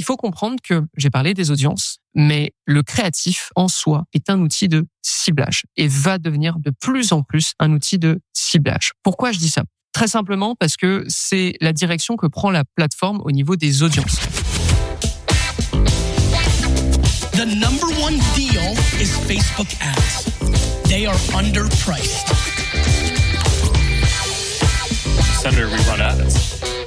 il faut comprendre que j'ai parlé des audiences, mais le créatif en soi est un outil de ciblage et va devenir de plus en plus un outil de ciblage. Pourquoi je dis ça? Très simplement parce que c'est la direction que prend la plateforme au niveau des audiences. The number one deal is Facebook ads. They are underpriced. Senator, we run ads.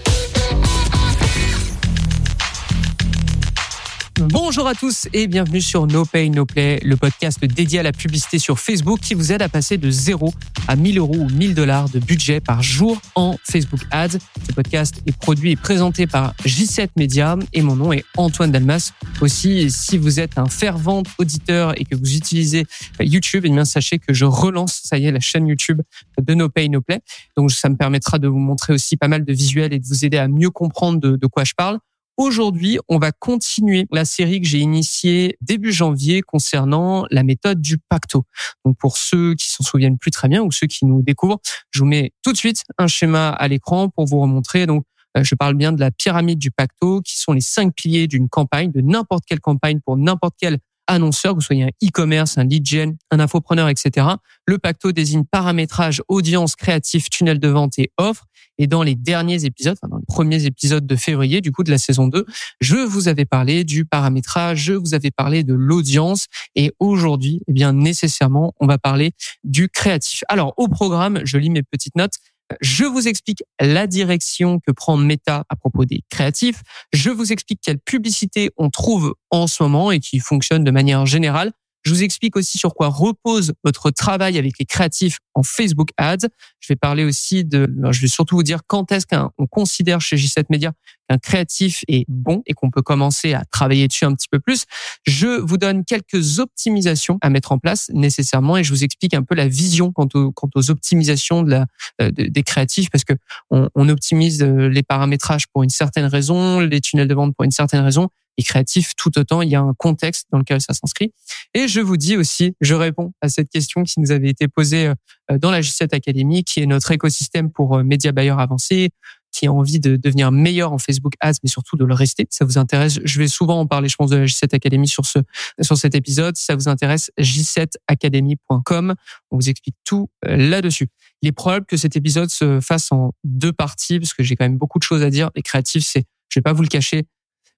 Bonjour à tous et bienvenue sur No Pay No Play, le podcast dédié à la publicité sur Facebook qui vous aide à passer de 0 à 1000 euros ou 1000 dollars de budget par jour en Facebook Ads. Ce podcast est produit et présenté par J7 Media et mon nom est Antoine Dalmas. Aussi, si vous êtes un fervent auditeur et que vous utilisez YouTube, eh bien sachez que je relance, ça y est, la chaîne YouTube de No Pay No Play. Donc ça me permettra de vous montrer aussi pas mal de visuels et de vous aider à mieux comprendre de quoi je parle. Aujourd'hui, on va continuer la série que j'ai initiée début janvier concernant la méthode du pacto. Donc pour ceux qui s'en souviennent plus très bien ou ceux qui nous découvrent, je vous mets tout de suite un schéma à l'écran pour vous remontrer. Donc euh, je parle bien de la pyramide du pacto, qui sont les cinq piliers d'une campagne, de n'importe quelle campagne pour n'importe quel annonceur, que vous soyez un e-commerce, un lead gen, un infopreneur, etc. Le pacto désigne paramétrage, audience, créatif, tunnel de vente et offre. Et dans les derniers épisodes, enfin dans les premiers épisodes de février, du coup de la saison 2, je vous avais parlé du paramétrage, je vous avais parlé de l'audience. Et aujourd'hui, eh bien nécessairement, on va parler du créatif. Alors au programme, je lis mes petites notes. Je vous explique la direction que prend Meta à propos des créatifs. Je vous explique quelle publicité on trouve en ce moment et qui fonctionne de manière générale. Je vous explique aussi sur quoi repose votre travail avec les créatifs en Facebook Ads. Je vais parler aussi de, je vais surtout vous dire quand est-ce qu'on considère chez J7 Media qu'un créatif est bon et qu'on peut commencer à travailler dessus un petit peu plus. Je vous donne quelques optimisations à mettre en place nécessairement et je vous explique un peu la vision quant aux, quant aux optimisations de la, des créatifs parce que on, on optimise euh, les paramétrages pour une certaine raison, les tunnels de vente pour une certaine raison et créatif tout autant. Il y a un contexte dans lequel ça s'inscrit. Et je vous dis aussi, je réponds à cette question qui nous avait été posée euh, dans la G7 Academy, qui est notre écosystème pour euh, média buyers avancés, qui a envie de devenir meilleur en Facebook Ads, mais surtout de le rester. Ça vous intéresse, je vais souvent en parler, je pense, de la J7 Academy sur ce sur cet épisode. Si ça vous intéresse, j7academy.com. On vous explique tout euh, là-dessus. Il est probable que cet épisode se fasse en deux parties, parce que j'ai quand même beaucoup de choses à dire. Les créatifs, c'est, je vais pas vous le cacher,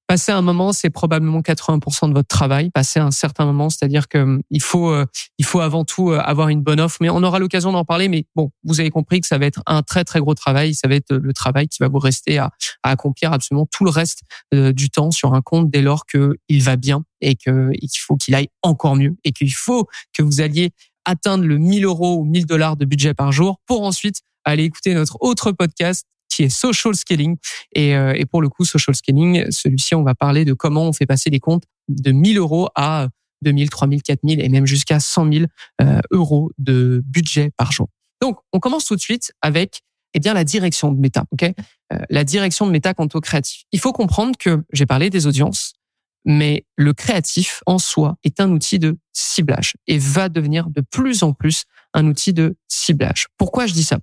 passer un moment, c'est probablement 80% de votre travail. Passer un certain moment, c'est-à-dire que hum, il faut, euh, il faut avant tout euh, avoir une bonne offre. Mais on aura l'occasion d'en parler. Mais bon, vous avez compris que ça va être un très très gros travail. Ça va être le travail qui va vous rester à, accomplir absolument tout le reste euh, du temps sur un compte dès lors que il va bien et que qu'il faut qu'il aille encore mieux et qu'il faut que vous alliez atteindre le 1000 euros ou 1000 dollars de budget par jour pour ensuite aller écouter notre autre podcast qui est social scaling. Et, euh, et pour le coup, social scaling, celui-ci, on va parler de comment on fait passer des comptes de 1000 euros à 2000, 3000, 4000 et même jusqu'à 100 000 euh, euros de budget par jour. Donc, on commence tout de suite avec eh bien la direction de Meta. Ok, euh, la direction de Meta quant au créatif. Il faut comprendre que j'ai parlé des audiences, mais le créatif en soi est un outil de ciblage et va devenir de plus en plus un outil de ciblage. Pourquoi je dis ça?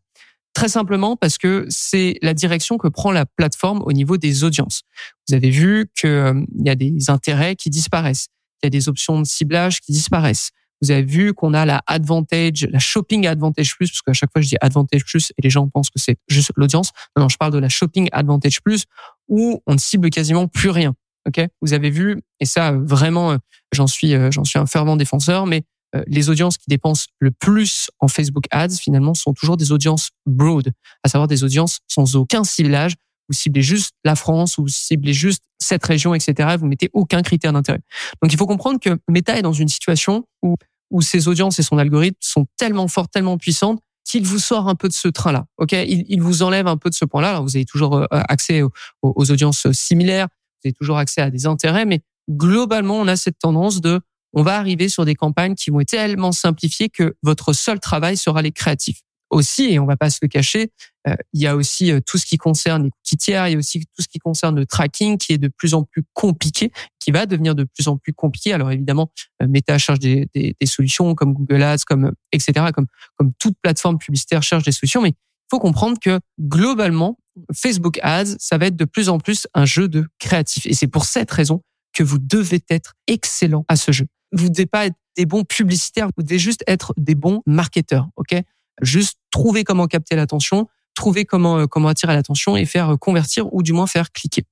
Très simplement parce que c'est la direction que prend la plateforme au niveau des audiences. Vous avez vu qu'il euh, y a des intérêts qui disparaissent, il y a des options de ciblage qui disparaissent. Vous avez vu qu'on a la Advantage, la Shopping Advantage Plus, parce qu'à chaque fois je dis Advantage Plus et les gens pensent que c'est juste l'audience. Non, non, je parle de la Shopping Advantage Plus où on ne cible quasiment plus rien. Ok, vous avez vu et ça vraiment, euh, j'en suis, euh, j'en suis un fervent défenseur, mais euh, les audiences qui dépensent le plus en Facebook Ads, finalement, sont toujours des audiences broad, à savoir des audiences sans aucun ciblage. Vous ciblez juste la France, ou vous ciblez juste cette région, etc. Vous mettez aucun critère d'intérêt. Donc, il faut comprendre que Meta est dans une situation où, où ses audiences et son algorithme sont tellement forts, tellement puissantes qu'il vous sort un peu de ce train-là. Ok, il, vous enlève un peu de ce point-là. Alors, vous avez toujours euh, accès aux audiences similaires, vous avez toujours accès à des intérêts, mais globalement, on a cette tendance de on va arriver sur des campagnes qui vont être tellement simplifiées que votre seul travail sera les créatifs. Aussi, et on va pas se le cacher, euh, il y a aussi euh, tout ce qui concerne les cookies tiers, il y a aussi tout ce qui concerne le tracking qui est de plus en plus compliqué, qui va devenir de plus en plus compliqué. Alors évidemment, euh, Meta cherche des, solutions comme Google Ads, comme etc., comme comme toute plateforme publicitaire cherche des solutions, mais il faut comprendre que globalement, Facebook Ads, ça va être de plus en plus un jeu de créatif. Et c'est pour cette raison que vous devez être excellent à ce jeu. Vous ne devez pas être des bons publicitaires, vous devez juste être des bons marketeurs, ok? Juste trouver comment capter l'attention, trouver comment euh, comment attirer l'attention et faire euh, convertir ou du moins faire cliquer.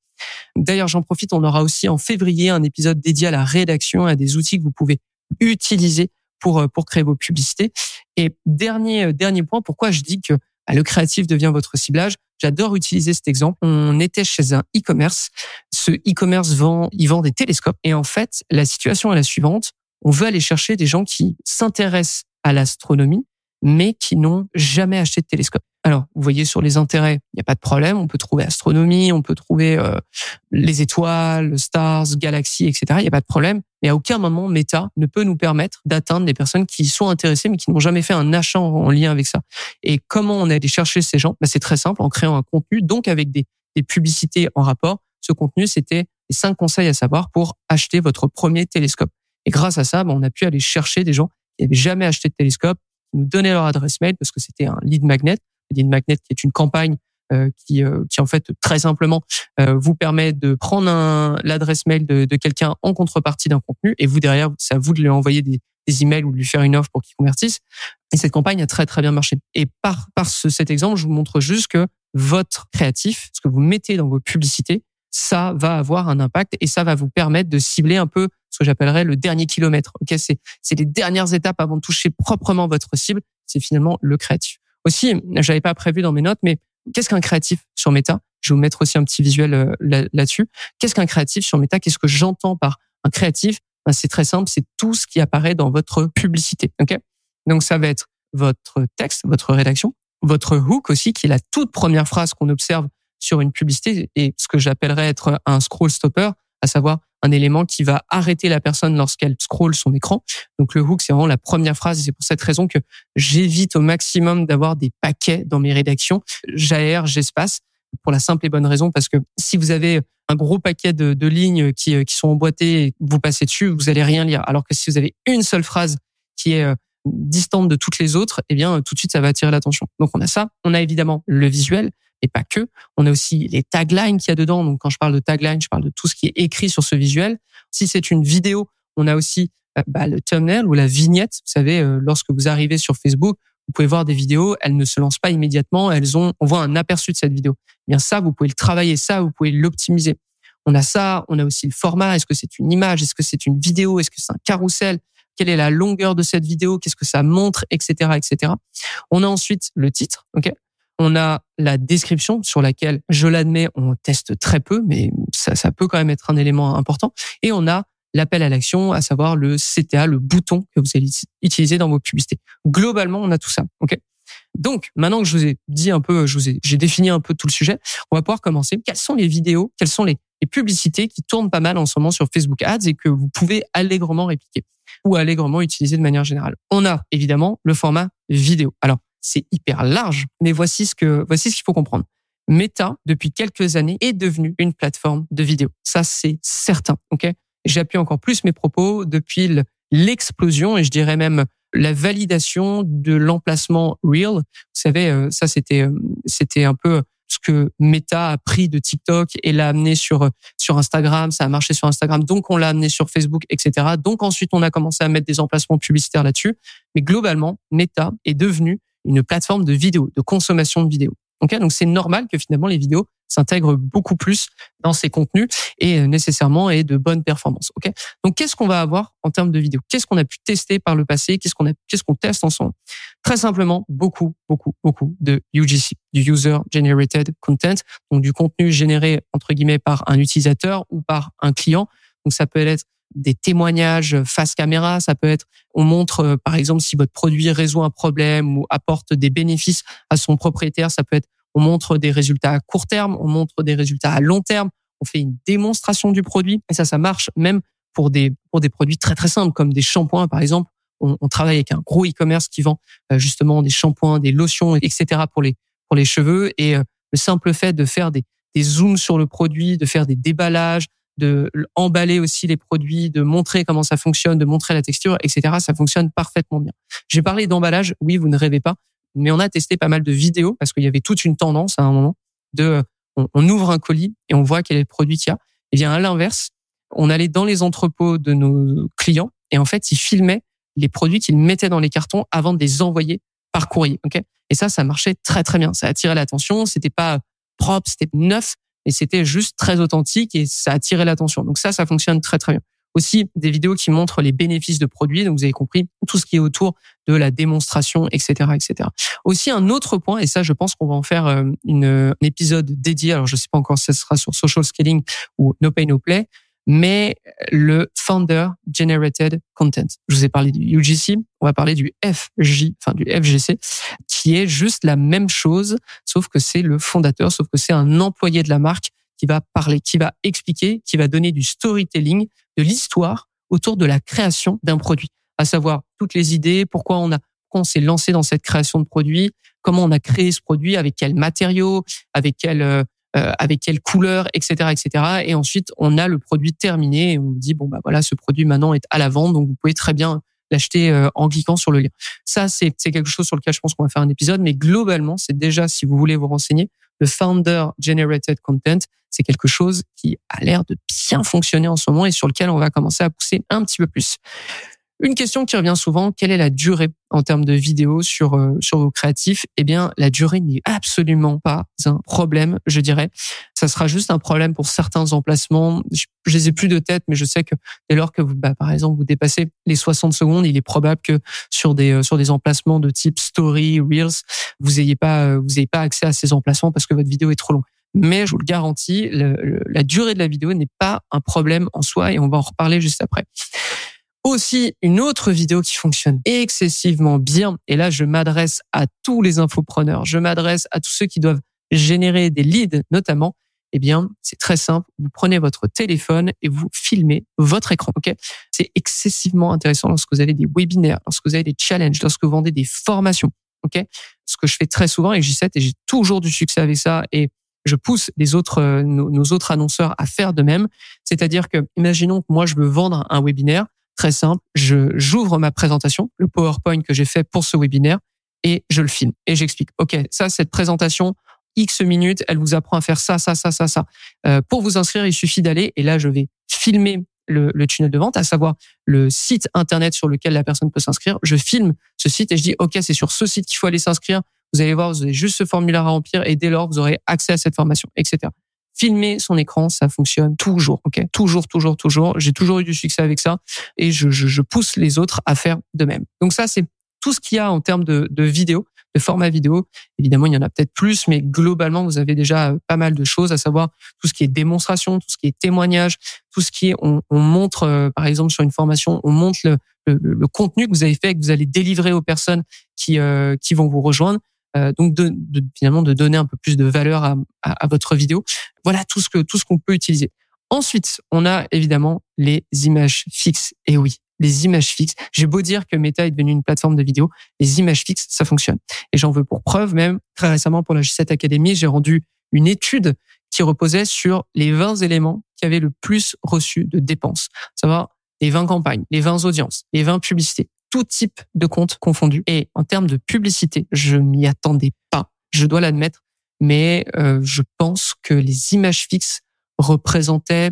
D'ailleurs, j'en profite, on aura aussi en février un épisode dédié à la rédaction, à des outils que vous pouvez utiliser pour euh, pour créer vos publicités. Et dernier dernier point, pourquoi je dis que le créatif devient votre ciblage J'adore utiliser cet exemple. On était chez un e-commerce. Ce e-commerce vend, il vend des télescopes. Et en fait, la situation est la suivante. On veut aller chercher des gens qui s'intéressent à l'astronomie, mais qui n'ont jamais acheté de télescope. Alors, vous voyez sur les intérêts, il n'y a pas de problème. On peut trouver astronomie, on peut trouver euh, les étoiles, stars, galaxies, etc. Il n'y a pas de problème. Mais à aucun moment, Meta ne peut nous permettre d'atteindre des personnes qui sont intéressées mais qui n'ont jamais fait un achat en lien avec ça. Et comment on est allé chercher ces gens? Bah, C'est très simple, en créant un contenu, donc avec des, publicités en rapport. Ce contenu, c'était les cinq conseils à savoir pour acheter votre premier télescope. Et grâce à ça, bah, on a pu aller chercher des gens qui n'avaient jamais acheté de télescope, qui nous donnaient leur adresse mail parce que c'était un lead magnet Lead Magnet, qui est une campagne qui, euh, qui en fait très simplement euh, vous permet de prendre l'adresse mail de, de quelqu'un en contrepartie d'un contenu et vous derrière c'est à vous de lui envoyer des, des emails ou de lui faire une offre pour qu'il convertisse. Et cette campagne a très très bien marché. Et par par ce, cet exemple je vous montre juste que votre créatif ce que vous mettez dans vos publicités ça va avoir un impact et ça va vous permettre de cibler un peu ce que j'appellerais le dernier kilomètre ok? C'est c'est les dernières étapes avant de toucher proprement votre cible. C'est finalement le créatif. Aussi, j'avais pas prévu dans mes notes, mais qu'est-ce qu'un créatif sur Meta? Je vais vous mettre aussi un petit visuel euh, là-dessus. Qu'est-ce qu'un créatif sur Meta? Qu'est-ce que j'entends par un créatif? Ben, C'est très simple, c'est tout ce qui apparaît dans votre publicité. Donc ça va être votre texte, votre rédaction, votre hook aussi, qui est la toute première phrase qu'on observe sur une publicité et ce que j'appellerais être un scroll stopper, à savoir un élément qui va arrêter la personne lorsqu'elle scrolle son écran. Donc le hook, c'est vraiment la première phrase c'est pour cette raison que j'évite au maximum d'avoir des paquets dans mes rédactions. J'aère, j'espace pour la simple et bonne raison parce que si vous avez un gros paquet de, de lignes qui, euh, qui sont emboîtées et vous passez dessus, vous allez rien lire. Alors que si vous avez une seule phrase qui est euh, distante de toutes les autres, eh bien tout de suite ça va attirer l'attention. Donc on a ça, on a évidemment le visuel, et pas que. On a aussi les taglines qu'il y a dedans. Donc quand je parle de tagline, je parle de tout ce qui est écrit sur ce visuel. Si c'est une vidéo, on a aussi euh, bah, le thumbnail ou la vignette. Vous savez, euh, lorsque vous arrivez sur Facebook, vous pouvez voir des vidéos, elles ne se lancent pas immédiatement, elles ont, on voit un aperçu de cette vidéo. Eh bien ça, vous pouvez le travailler, ça, vous pouvez l'optimiser. On a ça, on a aussi le format. Est-ce que c'est une image? Est-ce que c'est une vidéo? Est-ce que c'est un carrousel? Quelle est la longueur de cette vidéo? Qu'est-ce que ça montre? Etc. Etc. On a ensuite le titre. Ok? On a la description sur laquelle, je l'admets, on teste très peu, mais ça, ça peut quand même être un élément important. Et on a l'appel à l'action, à savoir le CTA, le bouton que vous allez utiliser dans vos publicités. Globalement, on a tout ça. Donc, maintenant que je vous ai dit un peu, je vous ai, j'ai défini un peu tout le sujet, on va pouvoir commencer. Quelles sont les vidéos, quelles sont les, les publicités qui tournent pas mal en ce moment sur Facebook Ads et que vous pouvez allègrement répliquer ou allègrement utiliser de manière générale? On a évidemment le format vidéo. Alors, c'est hyper large, mais voici ce que voici ce qu'il faut comprendre. Meta, depuis quelques années, est devenue une plateforme de vidéo. Ça, c'est certain. Ok? J'appuie encore plus mes propos depuis l'explosion et je dirais même la validation de l'emplacement Real. Vous savez, euh, ça c'était euh, c'était un peu ce que Meta a pris de TikTok et l'a amené sur sur Instagram. Ça a marché sur Instagram, donc on l'a amené sur Facebook, etc. Donc ensuite on a commencé à mettre des emplacements publicitaires là-dessus. Mais globalement, Meta est devenu une plateforme de vidéo, de consommation de vidéos. Okay donc c'est normal que finalement les vidéos s'intègrent beaucoup plus dans ces contenus et euh, nécessairement aient de bonnes performances. Ok donc qu'est-ce qu'on va avoir en termes de vidéos? Qu'est-ce qu'on a pu tester par le passé? Qu'est-ce qu'on Qu'est-ce qu'on teste ensemble? Très simplement, beaucoup, beaucoup, beaucoup de UGC, du User Generated Content, donc du contenu généré entre guillemets par un utilisateur ou par un client. Donc ça peut être des témoignages face caméra, ça peut être on montre euh, par exemple si votre produit résout un problème ou apporte des bénéfices à son propriétaire, ça peut être on montre des résultats à court terme, on montre des résultats à long terme, on fait une démonstration du produit et ça ça marche même pour des pour des produits très très simples comme des shampoings par exemple. On, on travaille avec un gros e-commerce qui vend euh, justement des shampoings, des lotions, etc. pour les pour les cheveux et euh, le simple fait de faire des des zooms sur le produit, de faire des déballages, de emballer aussi les produits, de montrer comment ça fonctionne, de montrer la texture, etc. Ça fonctionne parfaitement bien. J'ai parlé d'emballage. Oui, vous ne rêvez pas, mais on a testé pas mal de vidéos parce qu'il y avait toute une tendance à un moment de on, ouvre un colis et on voit quel est le produit qu'il y a. Et bien à l'inverse, on allait dans les entrepôts de nos clients et en fait, ils filmaient les produits qu'ils mettaient dans les cartons avant de les envoyer par courrier. Ok? Et ça, ça marchait très très bien. Ça attirait l'attention. C'était pas propre, c'était neuf, mais c'était juste très authentique et ça attirait l'attention. Donc ça, ça fonctionne très très bien. Aussi des vidéos qui montrent les bénéfices de produits. Donc vous avez compris tout ce qui est autour de la démonstration, etc., etc. Aussi un autre point, et ça, je pense qu'on va en faire euh, une, un épisode dédié. Alors je sais pas encore si ça sera sur social scaling ou no pay no play mais le Founder Generated Content. Je vous ai parlé du UGC, on va parler du FJ, enfin du FGC, qui est juste la même chose, sauf que c'est le fondateur, sauf que c'est un employé de la marque qui va parler, qui va expliquer, qui va donner du storytelling, de l'histoire autour de la création d'un produit, à savoir toutes les idées, pourquoi on a pourquoi on s'est lancé dans cette création de produit, comment on a créé ce produit, avec quels matériaux, avec quel euh, avec quelle couleur, etc., etc. Et ensuite, on a le produit terminé et on dit bon bah voilà, ce produit maintenant est à la vente, donc vous pouvez très bien l'acheter euh, en cliquant sur le lien. Ça, c'est quelque chose sur lequel je pense qu'on va faire un épisode, mais globalement, c'est déjà, si vous voulez vous renseigner, le Founder Generated Content, c'est quelque chose qui a l'air de bien fonctionner en ce moment et sur lequel on va commencer à pousser un petit peu plus. Une question qui revient souvent, quelle est la durée en termes de vidéos sur euh, sur vos créatifs? Eh bien, la durée n'est absolument pas un problème, je dirais. Ça sera juste un problème pour certains emplacements. Je, je les ai plus de tête, mais je sais que dès lors que vous, bah, par exemple, vous dépassez les 60 secondes, il est probable que sur des euh, sur des emplacements de type story, reels, vous ayez pas euh, vous pas accès à ces emplacements parce que votre vidéo est trop longue mais je vous le garantis, la durée de la vidéo n'est pas un problème en soi et on va en reparler juste après aussi une autre vidéo qui fonctionne excessivement bien. Et là, je m'adresse à tous les infopreneurs, je m'adresse à tous ceux qui doivent générer des leads notamment. Eh bien, c'est très simple. Vous prenez votre téléphone et vous filmez votre écran. Ok? C'est excessivement intéressant lorsque vous avez des webinaires, lorsque vous avez des challenges, lorsque vous vendez des formations. Ok? Ce que je fais très souvent avec J7 et j'ai toujours du succès avec ça et je pousse les autres, euh, nos, nos autres annonceurs à faire de même. C'est-à-dire que, imaginons que moi je veux vendre un webinaire très simple. Je j'ouvre ma présentation, le PowerPoint que j'ai fait pour ce webinaire, et je le filme et j'explique. Ok, ça cette présentation X minutes, elle vous apprend à faire ça, ça, ça, ça, ça. Euh, pour vous inscrire, il suffit d'aller et là je vais filmer le, le, tunnel de vente, à savoir le site internet sur lequel la personne peut s'inscrire. Je filme ce site et je dis ok, c'est sur ce site qu'il faut aller s'inscrire. Vous allez voir, vous avez juste ce formulaire à remplir et dès lors vous aurez accès à cette formation, etc filmer son écran, ça fonctionne toujours, ok, toujours, toujours, toujours. J'ai toujours eu du succès avec ça et je, pousse les autres à faire de même. Donc ça, c'est tout ce qu'il y a en termes de, de vidéo, de format vidéo. Évidemment, il y en a peut-être plus, mais globalement, vous avez déjà pas mal de choses, à savoir tout ce qui est démonstration, tout ce qui est témoignage, tout ce qui est, on, on montre, euh, par exemple, sur une formation, on montre le, contenu que vous avez fait, que vous allez délivrer aux personnes qui, euh, qui vont vous rejoindre. Euh, donc de, de, finalement de donner un peu plus de valeur à, à, à votre vidéo. Voilà tout ce que tout ce qu'on peut utiliser. Ensuite, on a évidemment les images fixes. Et oui, les images fixes. J'ai beau dire que Meta est devenue une plateforme de vidéo, les images fixes, ça fonctionne. Et j'en veux pour preuve même, très récemment pour la G7 Academy, j'ai rendu une étude qui reposait sur les 20 éléments qui avaient le plus reçu de dépenses. Savoir les 20 campagnes, les 20 audiences, les 20 publicités, tout type de compte confondu. Et en termes de publicité, je m'y attendais pas, je dois l'admettre, mais euh, je pense que les images fixes représentaient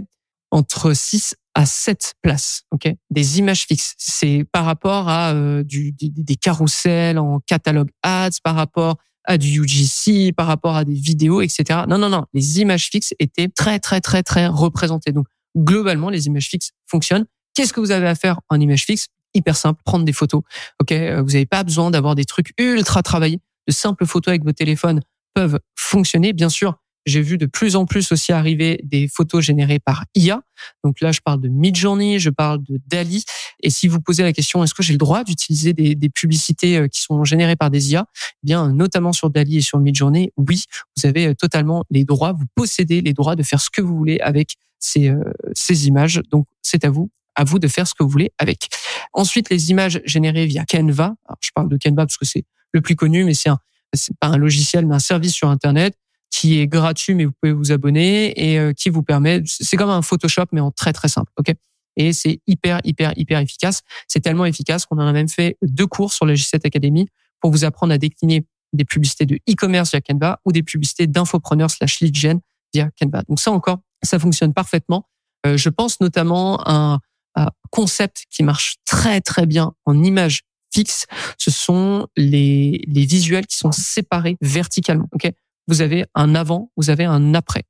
entre 6 à 7 places, ok? Des images fixes. C'est par rapport à euh, du, des, des carousels en catalogue ads, par rapport à du UGC, par rapport à des vidéos, etc. Non, non, non. Les images fixes étaient très, très, très, très représentées. Donc, globalement, les images fixes fonctionnent. Qu'est-ce que vous avez à faire en image fixe hyper simple, prendre des photos. Ok, euh, vous n'avez pas besoin d'avoir des trucs ultra travaillés. De simples photos avec vos téléphones peuvent fonctionner. Bien sûr, j'ai vu de plus en plus aussi arriver des photos générées par IA. Donc là, je parle de Midjourney, je parle de Dali. Et si vous posez la question, est-ce que j'ai le droit d'utiliser des, publicités euh, qui sont générées par des IA eh Bien, notamment sur Dali et sur Midjourney, oui, vous avez euh, totalement les droits. Vous possédez les droits de faire ce que vous voulez avec ces images. Donc, c'est à vous à vous de faire ce que vous voulez avec. Ensuite, les images générées via Canva. je parle de Canva parce que c'est le plus connu, mais c'est un, c'est pas un logiciel, mais un service sur Internet qui est gratuit, mais vous pouvez vous abonner et euh, qui vous permet, c'est comme un Photoshop, mais en très très simple. Ok? Et c'est hyper, hyper, hyper efficace. C'est tellement efficace qu'on en a même fait deux cours sur la G7 Academy pour vous apprendre à décliner des publicités de e-commerce via Canva ou des publicités d'infopreneurs slash lead gen via Canva. Donc ça encore, ça fonctionne parfaitement. Euh, je pense notamment à un, un, concept qui marche très très bien en image fixe. Ce sont les, les visuels qui sont séparés verticalement. Ok, vous avez un avant, vous avez un après.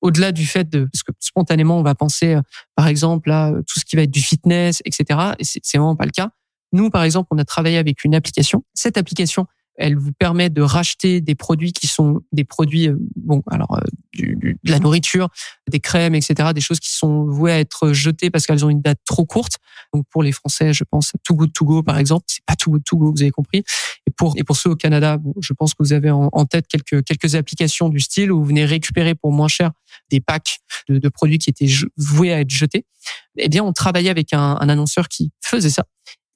Au-delà du fait de, parce que spontanément on va penser, euh, par exemple à euh, tout ce qui va être du fitness, etc. Et c'est vraiment pas le cas. Nous, par exemple, on a travaillé avec une application. Cette application, elle vous permet de racheter des produits qui sont des produits, euh, bon, alors euh, du, du, de la nourriture, des crèmes, etc., des choses qui sont vouées à être jetées parce qu'elles ont une date trop courte. Donc pour les Français, je pense à Too Good To Go par exemple, c'est pas Too Good To Go, vous avez compris. Et pour et pour ceux au Canada, je pense que vous avez en, en, tête quelques quelques applications du style où vous venez récupérer pour moins cher des packs de, de produits qui étaient voués à être jetés. Eh bien, on travaillait avec un, un annonceur qui faisait ça.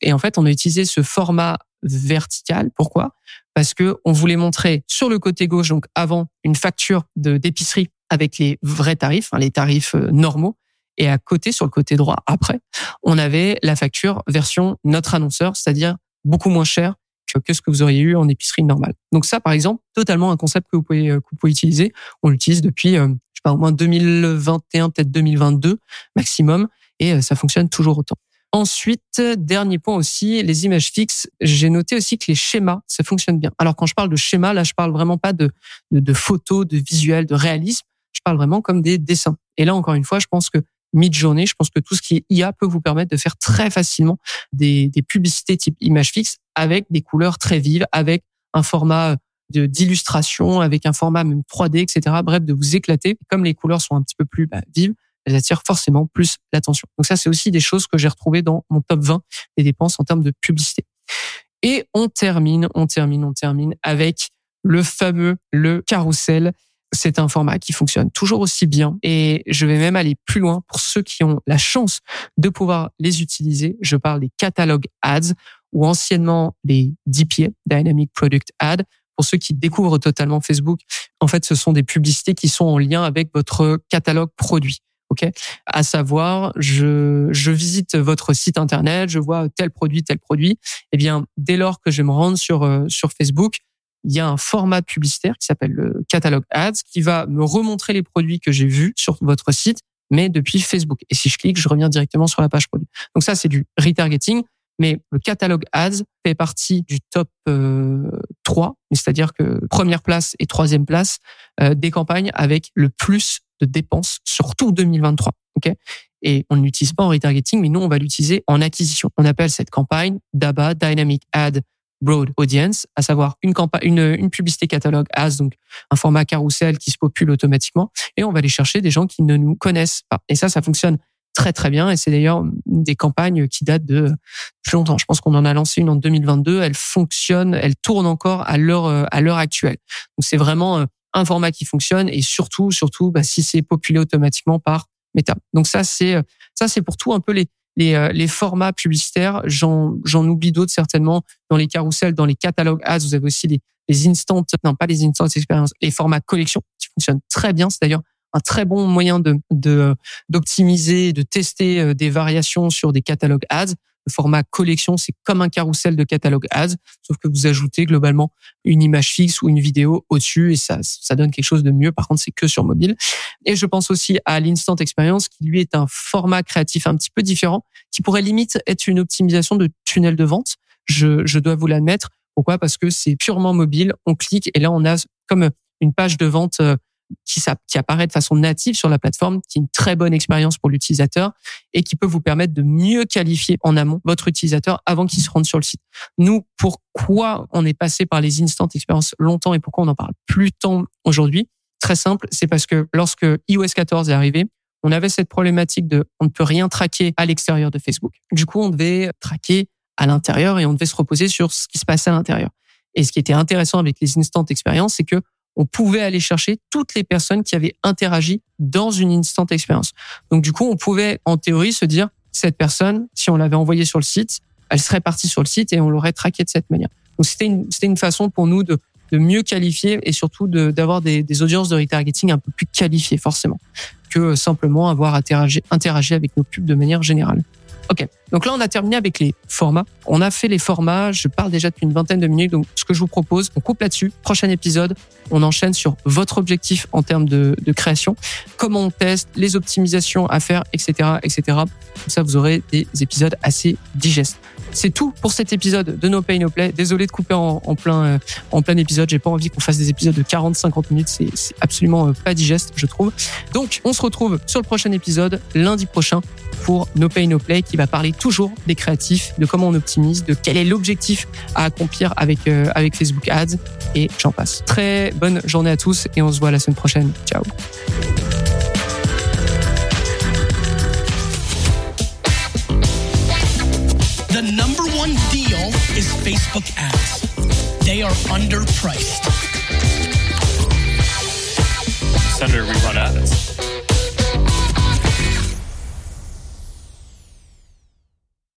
Et en fait, on a utilisé ce format verticale. Pourquoi? Parce que on voulait montrer sur le côté gauche, donc avant, une facture d'épicerie avec les vrais tarifs, hein, les tarifs euh, normaux. Et à côté, sur le côté droit, après, on avait la facture version notre annonceur, c'est-à-dire beaucoup moins cher que, que, ce que vous auriez eu en épicerie normale. Donc ça, par exemple, totalement un concept que vous pouvez, euh, que vous pouvez utiliser. On l'utilise depuis, euh, je sais pas, au moins 2021, peut-être 2022 maximum, et ça fonctionne toujours autant. Ensuite, dernier point aussi, les images fixes. J'ai noté aussi que les schémas, ça fonctionne bien. Alors quand je parle de schéma, là, je parle vraiment pas de, de, de photos, de visuels, de réalisme. Je parle vraiment comme des dessins. Et là, encore une fois, je pense que mid-journée, je pense que tout ce qui est IA peut vous permettre de faire très facilement des, des publicités type image fixe avec des couleurs très vives, avec un format de d'illustration, avec un format même 3D, etc. Bref, de vous éclater. Comme les couleurs sont un petit peu plus bah, vives, elles attirent forcément plus l'attention. Donc ça, c'est aussi des choses que j'ai retrouvées dans mon top 20 des dépenses en termes de publicité. Et on termine, on termine, on termine avec le fameux, le carrousel. C'est un format qui fonctionne toujours aussi bien et je vais même aller plus loin pour ceux qui ont la chance de pouvoir les utiliser. Je parle des catalogues ads ou anciennement les DPA, Dynamic Product Ad. Pour ceux qui découvrent totalement Facebook, en fait, ce sont des publicités qui sont en lien avec votre catalogue produit. Ok, à savoir, je, visite votre site internet, je vois tel produit, tel produit. Eh bien, dès lors que je me rends sur euh, sur Facebook, il y a un format publicitaire qui s'appelle le catalogue ads qui va me remontrer les produits que j'ai vus sur votre site, mais depuis Facebook. Et si je clique, je reviens directement sur la page produit. Donc ça, c'est du retargeting. Mais le catalogue ads fait partie du top euh, 3, c'est-à-dire que première place et troisième place euh, des campagnes avec le plus de dépenses sur tout 2023. ok? Et on n'utilise pas en retargeting, mais nous, on va l'utiliser en acquisition. On appelle cette campagne DABA, Dynamic Ad Broad Audience, à savoir une, une, une publicité catalogue as, donc un format carrousel qui se popule automatiquement. Et on va aller chercher des gens qui ne nous connaissent pas. Et ça, ça fonctionne très très bien et c'est d'ailleurs des campagnes qui datent de plus longtemps. Je pense qu'on en a lancé une en 2022, elle fonctionne, elle tourne encore à l'heure à l'heure actuelle. Donc c'est vraiment euh, un format qui fonctionne et surtout, surtout, bah, si c'est populé automatiquement par Meta. Donc ça, c'est euh, ça, c'est pour tout un peu les les, euh, les formats publicitaires. J'en j'en oublie d'autres certainement dans les carousels, dans les catalogues ads. Vous avez aussi les les instant, non pas les instant expériences, les formats collection qui fonctionnent très bien. C'est d'ailleurs un très bon moyen de d'optimiser, de, de tester euh, des variations sur des catalogues ads format collection, c'est comme un carrousel de catalogue ads, sauf que vous ajoutez globalement une image fixe ou une vidéo au-dessus et ça, ça donne quelque chose de mieux. Par contre, c'est que sur mobile. Et je pense aussi à l'Instant Experience, qui lui est un format créatif un petit peu différent, qui pourrait limite être une optimisation de tunnel de vente. Je, je dois vous l'admettre. Pourquoi? Parce que c'est purement mobile. On clique et là, on a comme une page de vente euh, qui, qui apparaît de façon native sur la plateforme, qui est une très bonne expérience pour l'utilisateur et qui peut vous permettre de mieux qualifier en amont votre utilisateur avant qu'il se rende sur le site. Nous, pourquoi on est passé par les instant expériences longtemps et pourquoi on en parle plus tant aujourd'hui? Très simple, c'est parce que lorsque iOS 14 est arrivé, on avait cette problématique de on ne peut rien traquer à l'extérieur de Facebook. Du coup, on devait traquer à l'intérieur et on devait se reposer sur ce qui se passait à l'intérieur. Et ce qui était intéressant avec les instant expériences, c'est que on pouvait aller chercher toutes les personnes qui avaient interagi dans une instant expérience. Donc du coup, on pouvait en théorie se dire cette personne, si on l'avait envoyée sur le site, elle serait partie sur le site et on l'aurait traqué de cette manière. Donc c'était une, c'était une façon pour nous de, de mieux qualifier et surtout de, d'avoir des, des audiences de retargeting un peu plus qualifiées forcément que simplement avoir interagi, interagi avec nos pubs de manière générale. Ok, Donc là, on a terminé avec les formats. On a fait les formats. Je parle déjà depuis une vingtaine de minutes. Donc, ce que je vous propose, on coupe là-dessus. Prochain épisode, on enchaîne sur votre objectif en termes de, de création, comment on teste, les optimisations à faire, etc., etc. Comme ça, vous aurez des épisodes assez digestes. C'est tout pour cet épisode de No Pay No Play. Désolé de couper en, plein euh, en plein épisode. J'ai pas envie qu'on fasse des épisodes de 40-50 minutes. C'est c'est absolument euh, pas digeste, je trouve. Donc, on se retrouve sur le prochain épisode lundi prochain pour No Pay No Play qui va parler toujours des créatifs, de comment on optimise, de quel est l'objectif à accomplir avec euh, avec Facebook Ads et j'en passe. Très bonne journée à tous et on se voit la semaine prochaine. Ciao. Is Facebook ads. They are underpriced. Senator, we run ads.